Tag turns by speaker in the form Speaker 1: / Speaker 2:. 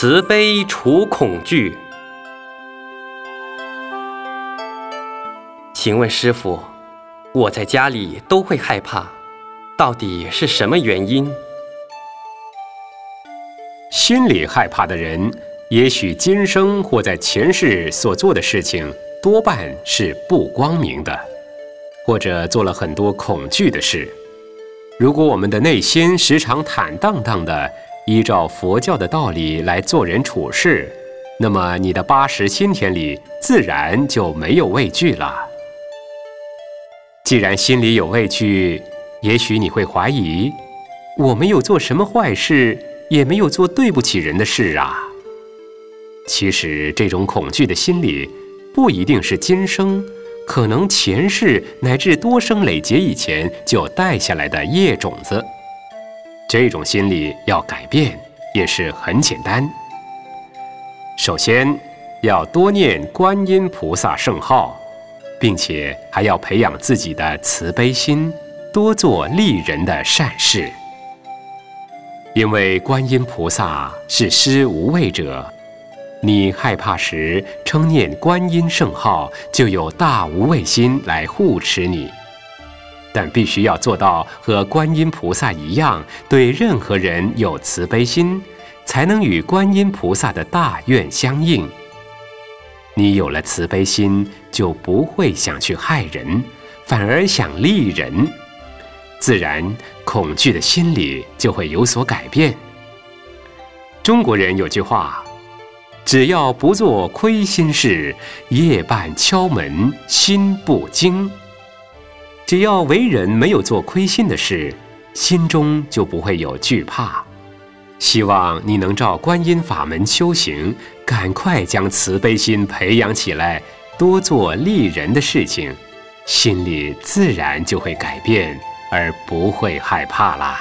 Speaker 1: 慈悲除恐惧。请问师傅，我在家里都会害怕，到底是什么原因？
Speaker 2: 心里害怕的人，也许今生或在前世所做的事情多半是不光明的，或者做了很多恐惧的事。如果我们的内心时常坦荡荡的，依照佛教的道理来做人处事，那么你的八十心田里自然就没有畏惧了。既然心里有畏惧，也许你会怀疑：我没有做什么坏事，也没有做对不起人的事啊。其实，这种恐惧的心理，不一定是今生，可能前世乃至多生累劫以前就带下来的业种子。这种心理要改变也是很简单。首先，要多念观音菩萨圣号，并且还要培养自己的慈悲心，多做利人的善事。因为观音菩萨是施无畏者，你害怕时称念观音圣号，就有大无畏心来护持你。但必须要做到和观音菩萨一样，对任何人有慈悲心，才能与观音菩萨的大愿相应。你有了慈悲心，就不会想去害人，反而想利人，自然恐惧的心理就会有所改变。中国人有句话：“只要不做亏心事，夜半敲门心不惊。”只要为人没有做亏心的事，心中就不会有惧怕。希望你能照观音法门修行，赶快将慈悲心培养起来，多做利人的事情，心里自然就会改变，而不会害怕啦。